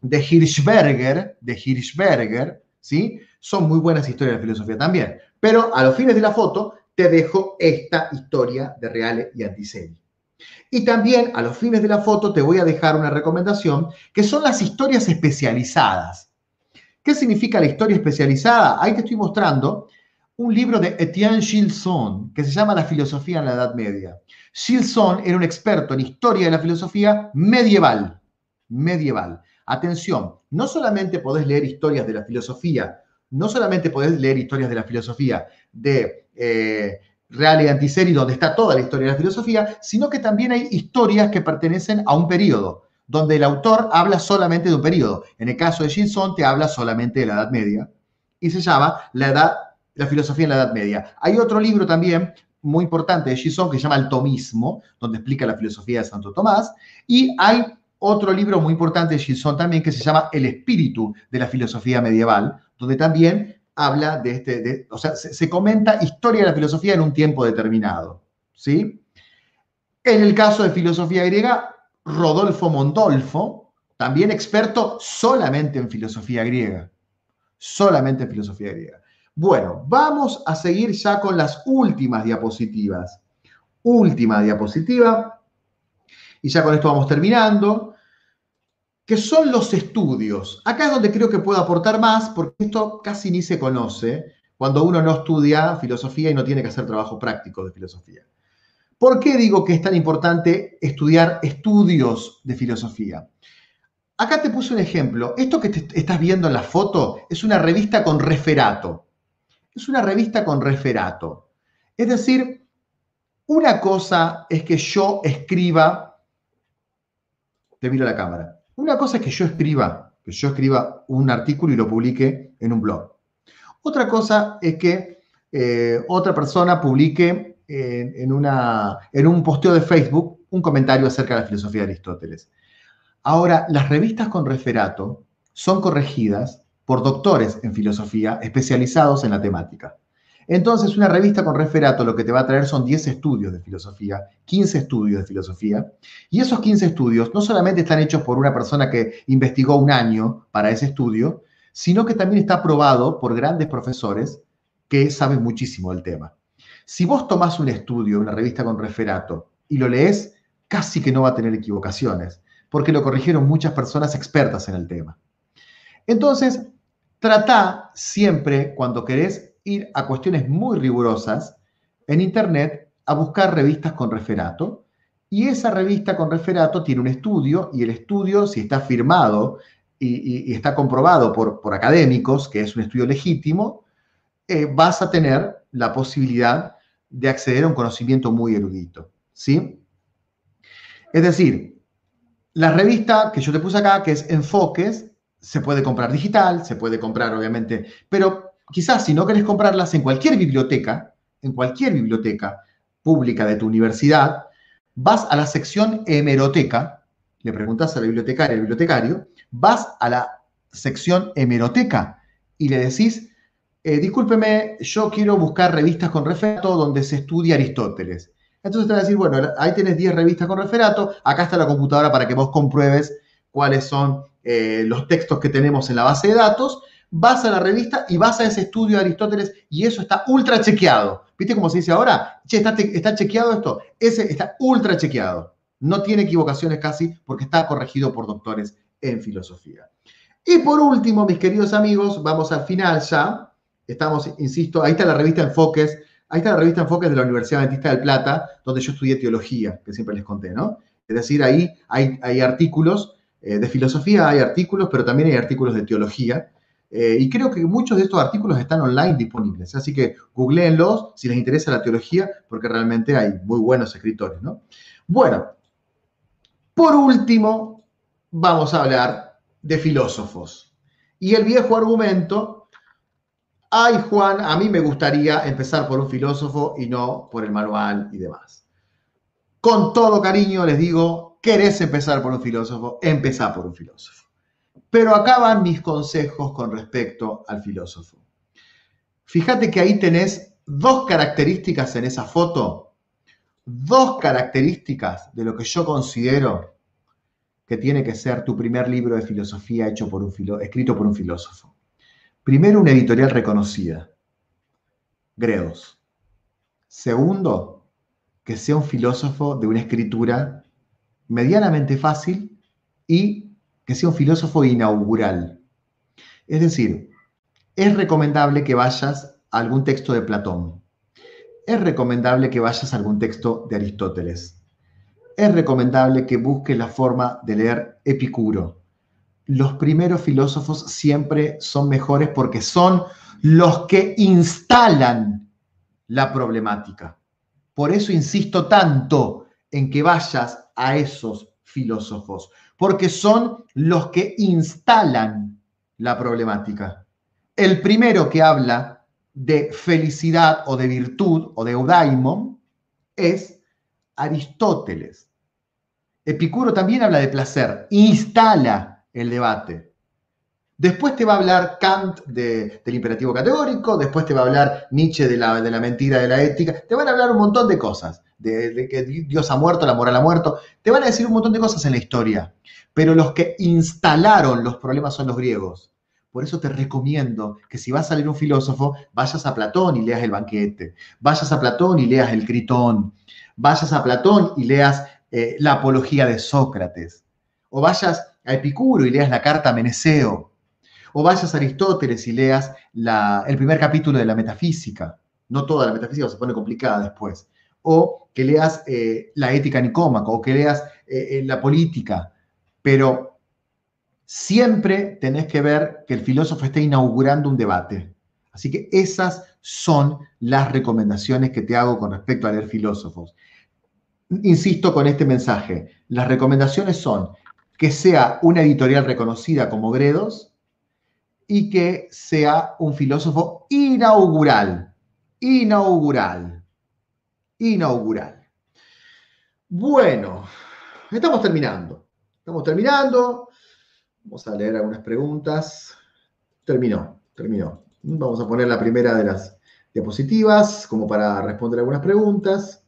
de Hirschberger, de Hirschberger, ¿sí? Son muy buenas historias de la filosofía también. Pero a los fines de la foto te dejo esta historia de Reale y Antiseri. Y también a los fines de la foto te voy a dejar una recomendación que son las historias especializadas. ¿Qué significa la historia especializada? Ahí te estoy mostrando un libro de Etienne Gilson que se llama La filosofía en la Edad Media. Gilson era un experto en historia de la filosofía medieval. Medieval. Atención, no solamente podés leer historias de la filosofía, no solamente podés leer historias de la filosofía de eh, Real y Antiseri, donde está toda la historia de la filosofía, sino que también hay historias que pertenecen a un periodo donde el autor habla solamente de un periodo. En el caso de Gilson te habla solamente de la Edad Media y se llama La, edad, la filosofía en la Edad Media. Hay otro libro también muy importante de Gilson que se llama El Tomismo, donde explica la filosofía de Santo Tomás, y hay otro libro muy importante de Gilson también que se llama El espíritu de la filosofía medieval, donde también habla de este, o sea, se, se, comenta historia de la filosofía en un tiempo determinado, ¿sí? En el caso de filosofía griega, Rodolfo Mondolfo, también experto solamente en filosofía griega. Solamente en filosofía griega. Bueno, vamos a seguir ya con las últimas diapositivas. Última diapositiva. Y ya con esto vamos terminando. que son los estudios. Acá es donde creo que puedo aportar más, porque esto casi ni se conoce cuando uno no estudia filosofía y no tiene que hacer trabajo práctico de filosofía. ¿Por qué digo que es tan importante estudiar estudios de filosofía? Acá te puse un ejemplo. Esto que te estás viendo en la foto es una revista con referato. Es una revista con referato. Es decir, una cosa es que yo escriba, te miro la cámara, una cosa es que yo escriba, que yo escriba un artículo y lo publique en un blog. Otra cosa es que eh, otra persona publique en, un posteo de Facebook un comentario acerca de la filosofía de Aristóteles. Ahora, las revistas con referato son corregidas por doctores en filosofía especializados en la temática. Entonces, una revista con referato lo que te va a traer son 10 estudios de filosofía, 15 estudios de filosofía, y esos 15 estudios no solamente están hechos por una persona que investigó un año para ese estudio, sino que también está aprobado por grandes profesores que saben muchísimo del tema. Si vos tomás un estudio, una revista con referato, y lo lees, casi que no va a tener equivocaciones, porque lo corrigieron muchas personas expertas en el tema. Entonces, trata siempre, cuando querés ir a cuestiones muy rigurosas, en Internet a buscar revistas con referato, y esa revista con referato tiene un estudio, y el estudio, si está firmado y, está comprobado por, por, académicos, que es un estudio legítimo, eh, vas a tener la posibilidad de acceder a un conocimiento muy erudito. ¿sí? Es decir, la revista que yo te puse acá, que es Enfoques, se puede comprar digital, se puede comprar obviamente, pero quizás si no querés comprarlas en cualquier biblioteca, en cualquier biblioteca pública de tu universidad, vas a la sección hemeroteca, le preguntas a la bibliotecaria, al bibliotecario, vas a la sección hemeroteca y le decís, eh, discúlpeme, yo quiero buscar revistas con referato donde se estudia Aristóteles. Entonces te va a decir, bueno, ahí tienes 10 revistas con referato, acá está la computadora para que vos compruebes cuáles son eh, los textos que tenemos en la base de datos, vas a la revista y vas a ese estudio de Aristóteles y eso está ultra chequeado. ¿Viste cómo se dice ahora? Che, ¿está, está chequeado esto? Ese está ultra chequeado. No tiene equivocaciones casi porque está corregido por doctores en filosofía. Y por último, mis queridos amigos, vamos al final ya. Estamos, insisto, ahí está la revista Enfoques, ahí está la revista Enfoques de la Universidad Adventista del Plata, donde yo estudié teología, que siempre les conté, ¿no? Es decir, ahí hay, hay artículos eh, de filosofía, hay artículos, pero también hay artículos de teología. Eh, y creo que muchos de estos artículos están online disponibles, así que googleenlos si les interesa la teología, porque realmente hay muy buenos escritores, ¿no? Bueno, por último, vamos a hablar de filósofos. Y el viejo argumento, ay Juan, a mí me gustaría empezar por un filósofo y no por el manual y demás. Con todo cariño les digo, querés empezar por un filósofo, empezá por un filósofo. Pero acá van mis consejos con respecto al filósofo. Fíjate que ahí tenés dos características en esa foto dos características de lo que yo considero que tiene que ser tu primer libro de filosofía hecho por un escrito por un filósofo. Primero, una editorial reconocida, Gredos. Segundo, que sea un filósofo de una escritura medianamente fácil y que sea un filósofo inaugural. Es decir, es recomendable que vayas a algún texto de Platón, es recomendable que vayas a algún texto de Aristóteles. Es recomendable que busques la forma de leer Epicuro. Los primeros filósofos siempre son mejores porque son los que instalan la problemática. Por eso insisto tanto en que vayas a esos filósofos, porque son los que instalan la problemática. El primero que habla de felicidad o de virtud o de eudaimon es Aristóteles. Epicuro también habla de placer, instala el debate. Después te va a hablar Kant del imperativo categórico, después te va a hablar Nietzsche de la, de la mentira de la ética, te van a hablar un montón de cosas, de, que Dios ha muerto, la moral ha muerto, te van a decir un montón de cosas en la historia, pero los que instalaron los problemas son los griegos. Por eso te recomiendo que si vas a leer un filósofo, vayas a Platón y leas el banquete, vayas a Platón y leas el Critón, vayas a Platón y leas eh, la apología de Sócrates, o vayas a Epicuro y leas la carta a Meneceo, o vayas a Aristóteles y leas el primer capítulo de la metafísica. No toda la metafísica se pone complicada después. O que leas eh, la ética nicómaca, o que leas eh, eh, la política. Pero siempre tenés que ver que el filósofo esté inaugurando un debate. Así que esas son las recomendaciones que te hago con respecto a leer filósofos. Insisto con este mensaje, las recomendaciones son que sea una editorial reconocida como Gredos y que sea un filósofo inaugural, inaugural, inaugural. Bueno, estamos terminando, estamos terminando. Vamos a leer algunas preguntas. Terminó, terminó. Vamos a poner la primera de las diapositivas como para responder algunas preguntas.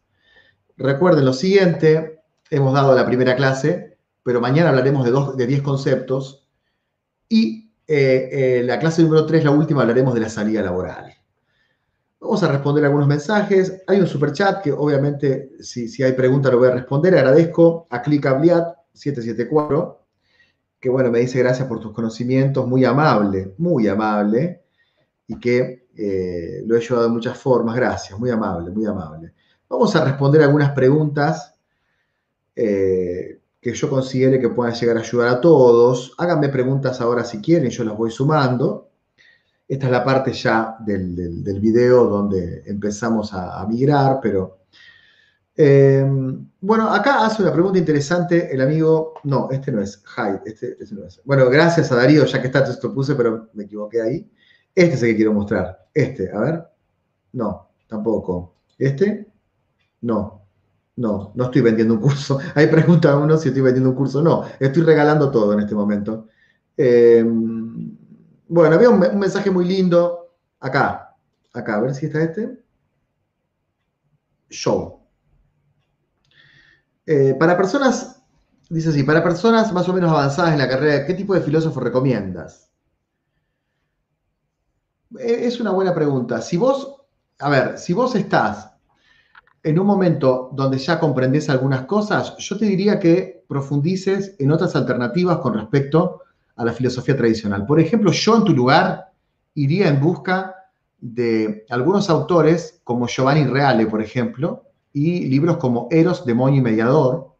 Recuerden lo siguiente, hemos dado la primera clase, pero mañana hablaremos de, dos, de 10 conceptos y eh, eh, la clase número 3, la última, hablaremos de la salida laboral. Vamos a responder algunos mensajes. Hay un super chat que obviamente si, si hay pregunta lo voy a responder. Agradezco a Clicabliat 774 que bueno, me dice gracias por tus conocimientos, muy amable, muy amable, y que eh, lo he llevado de muchas formas. Gracias, muy amable, muy amable. Vamos a responder algunas preguntas eh, que yo considere que puedan llegar a ayudar a todos. Háganme preguntas ahora si quieren, yo las voy sumando. Esta es la parte ya del, del, video donde empezamos a, migrar, pero... Eh, bueno, acá hace una pregunta interesante el amigo... No, este no es Hyde, este, este, no es. Bueno, gracias a Darío, ya que está, esto puse, pero me equivoqué ahí. Este es el que quiero mostrar. Este, a ver. No, tampoco. ¿Este? No. No, no estoy vendiendo un curso. Ahí pregunta uno si estoy vendiendo un curso. No, estoy regalando todo en este momento. Em, bueno, había un, mensaje muy lindo acá. Acá, a ver si está este. Show. Eh, para personas, dice así, para personas más o menos avanzadas en la carrera, ¿qué tipo de filósofo recomiendas? Eh, es una buena pregunta. Si vos, a ver, si vos estás en un momento donde ya comprendés algunas cosas, yo te diría que profundices en otras alternativas con respecto a la filosofía tradicional. Por ejemplo, yo en tu lugar iría en busca de algunos autores como Giovanni Reale, por ejemplo, y libros como Eros, Demonio y Mediador,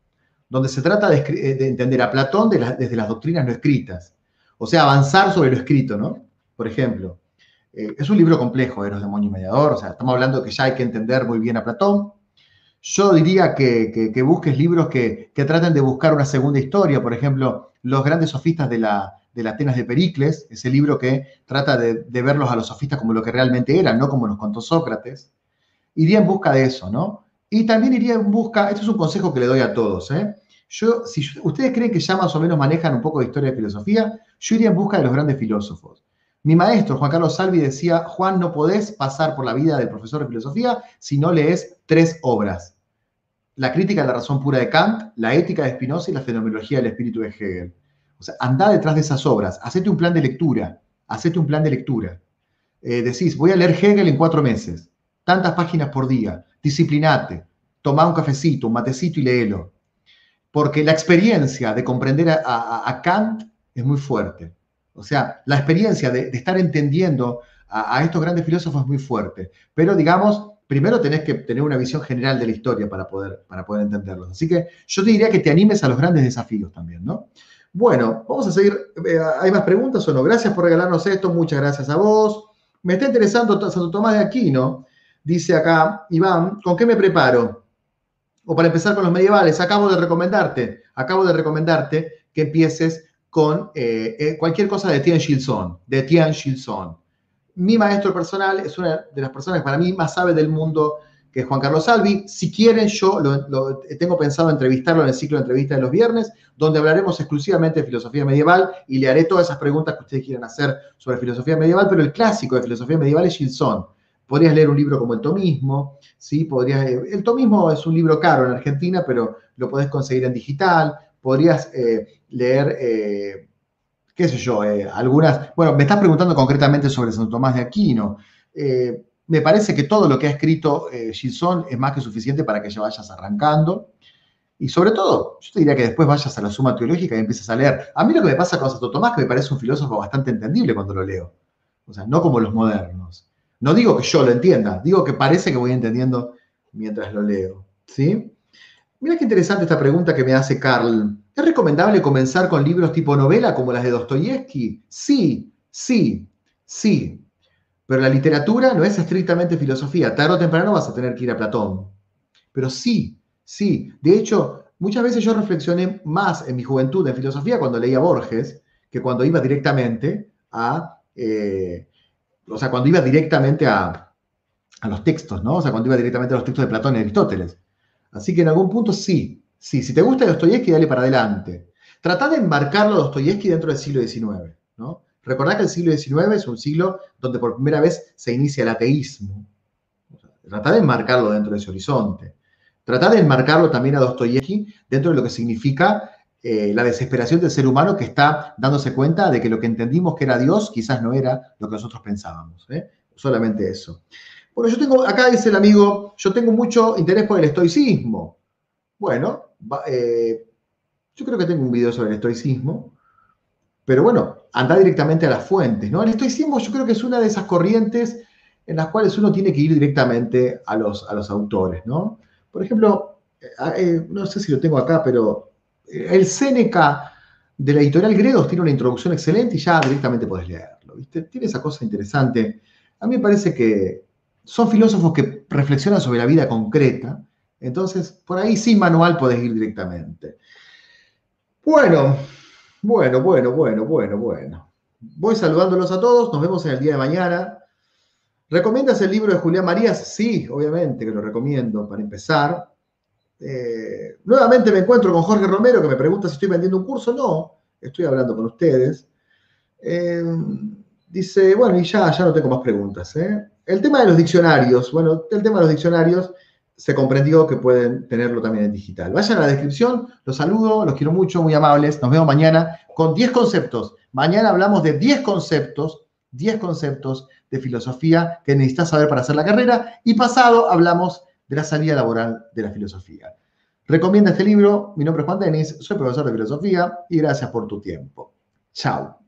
donde se trata de, entender a Platón desde las doctrinas no escritas. O sea, avanzar sobre lo escrito, ¿no? Por ejemplo, eh, es un libro complejo, Eros, Demonio y Mediador, o sea, estamos hablando que ya hay que entender muy bien a Platón. Yo diría que, busques libros que, traten de buscar una segunda historia, por ejemplo, Los grandes sofistas de la, de Atenas de Pericles, ese libro que trata de, verlos a los sofistas como lo que realmente eran, no como nos contó Sócrates. Iría en busca de eso, ¿no? Y también iría en busca, esto es un consejo que le doy a todos, ¿eh? Yo, si ustedes creen que ya más o menos manejan un poco de historia de filosofía, yo iría en busca de los grandes filósofos. Mi maestro, Juan Carlos Salvi, decía, Juan, no podés pasar por la vida del profesor de filosofía si no lees tres obras. La crítica de la razón pura de Kant, la ética de Spinoza y la fenomenología del espíritu de Hegel. O sea, anda detrás de esas obras, hacete un plan de lectura, hacete un plan de lectura. Eh, decís, voy a leer Hegel en cuatro meses, tantas páginas por día, disciplinate, toma un cafecito, un matecito y léelo. Porque la experiencia de comprender a Kant es muy fuerte. O sea, la experiencia de, estar entendiendo a, estos grandes filósofos es muy fuerte. Pero digamos, primero tenés que tener una visión general de la historia para poder, para poder entenderlos. Así que yo te diría que te animes a los grandes desafíos también, ¿no? Bueno, vamos a seguir. Eh, ¿Hay más preguntas o no? Gracias por regalarnos esto, muchas gracias a vos. Me está interesando Santo Tomás de Aquino, dice acá Iván, ¿con qué me preparo? O para empezar con los medievales, acabo de recomendarte, acabo de recomendarte que empieces con eh, eh, cualquier cosa de Tian Gilson, de Tian. Mi maestro personal es una de las personas que para mí más sabe del mundo que es Juan Carlos Salvi. Si quieren, yo tengo pensado entrevistarlo en el ciclo de entrevistas de los viernes, donde hablaremos exclusivamente de filosofía medieval y le haré todas esas preguntas que ustedes quieran hacer sobre filosofía medieval, pero el clásico de filosofía medieval es Gilson. Podrías leer un libro como El Tomismo, ¿sí? Podrías, el Tomismo es un libro caro en Argentina, pero lo podés conseguir en digital podrías eh, leer, eh, qué sé yo, eh, algunas, bueno, me estás preguntando concretamente sobre Santo Tomás de Aquino. me parece que todo lo que ha escrito Gilson es más que suficiente para que ya vayas arrancando. Y sobre todo, yo te diría que después vayas a la suma teológica y empieces a leer. A mí lo que me pasa con Santo Tomás, que me parece un filósofo bastante entendible cuando lo leo. O sea, no como los modernos. No digo que yo lo entienda, digo que parece que voy entendiendo mientras lo leo. ¿Sí? Mira qué interesante esta pregunta que me hace Carl. ¿Es recomendable comenzar con libros tipo novela como las de Dostoyevsky? Sí, sí, sí. Pero la literatura no es estrictamente filosofía. Tarde o temprano vas a tener que ir a Platón. Pero sí, sí. De hecho, muchas veces yo reflexioné más en mi juventud en filosofía cuando leía Borges que cuando iba directamente a, eh, o sea, cuando iba directamente a, a los textos, ¿no? O sea, cuando iba directamente a los textos de Platón y Aristóteles. Así que en algún punto sí, sí. Si te gusta Dostoyevsky, dale para adelante. Trata de enmarcarlo a Dostoyevsky dentro del siglo XIX, ¿no? Recordad que el siglo XIX es un siglo donde por primera vez se inicia el ateísmo. Trata de enmarcarlo dentro de ese horizonte. Trata de enmarcarlo también a Dostoyevsky dentro de lo que significa eh, la desesperación del ser humano que está dándose cuenta de que lo que entendimos que era Dios quizás no era lo que nosotros pensábamos. ¿eh? Solamente eso. Bueno, yo tengo, acá dice el amigo, yo tengo mucho interés por el estoicismo. Bueno, eh, yo creo que tengo un video sobre el estoicismo. Pero bueno, anda directamente a las fuentes, ¿no? El estoicismo yo creo que es una de esas corrientes en las cuales uno tiene que ir directamente a los, a los autores, ¿no? Por ejemplo, eh, eh, no sé si lo tengo acá, pero el Séneca de la editorial Gredos tiene una introducción excelente y ya directamente podés leerlo, ¿viste? Tiene esa cosa interesante. A mí me parece que son filósofos que reflexionan sobre la vida concreta, entonces por ahí sin manual podés ir directamente. Bueno, bueno, bueno, bueno, bueno, bueno. Voy saludándolos a todos, nos vemos en el día de mañana. ¿Recomiendas el libro de Julián Marías? Sí, obviamente que lo recomiendo para empezar. Eh, nuevamente me encuentro con Jorge Romero que me pregunta si estoy vendiendo un curso. No, estoy hablando con ustedes. Eh, dice, bueno, y ya, ya no tengo más preguntas. ¿eh? El tema de los diccionarios. Bueno, el tema de los diccionarios se comprendió que pueden tenerlo también en digital. Vayan a la descripción, los saludo, los quiero mucho, muy amables. Nos vemos mañana con 10 conceptos. Mañana hablamos de 10 conceptos, 10 conceptos de filosofía que necesitas saber para hacer la carrera. Y pasado hablamos de la salida laboral de la filosofía. Recomienda este libro. Mi nombre es Juan Denis, soy profesor de filosofía y gracias por tu tiempo. Chao.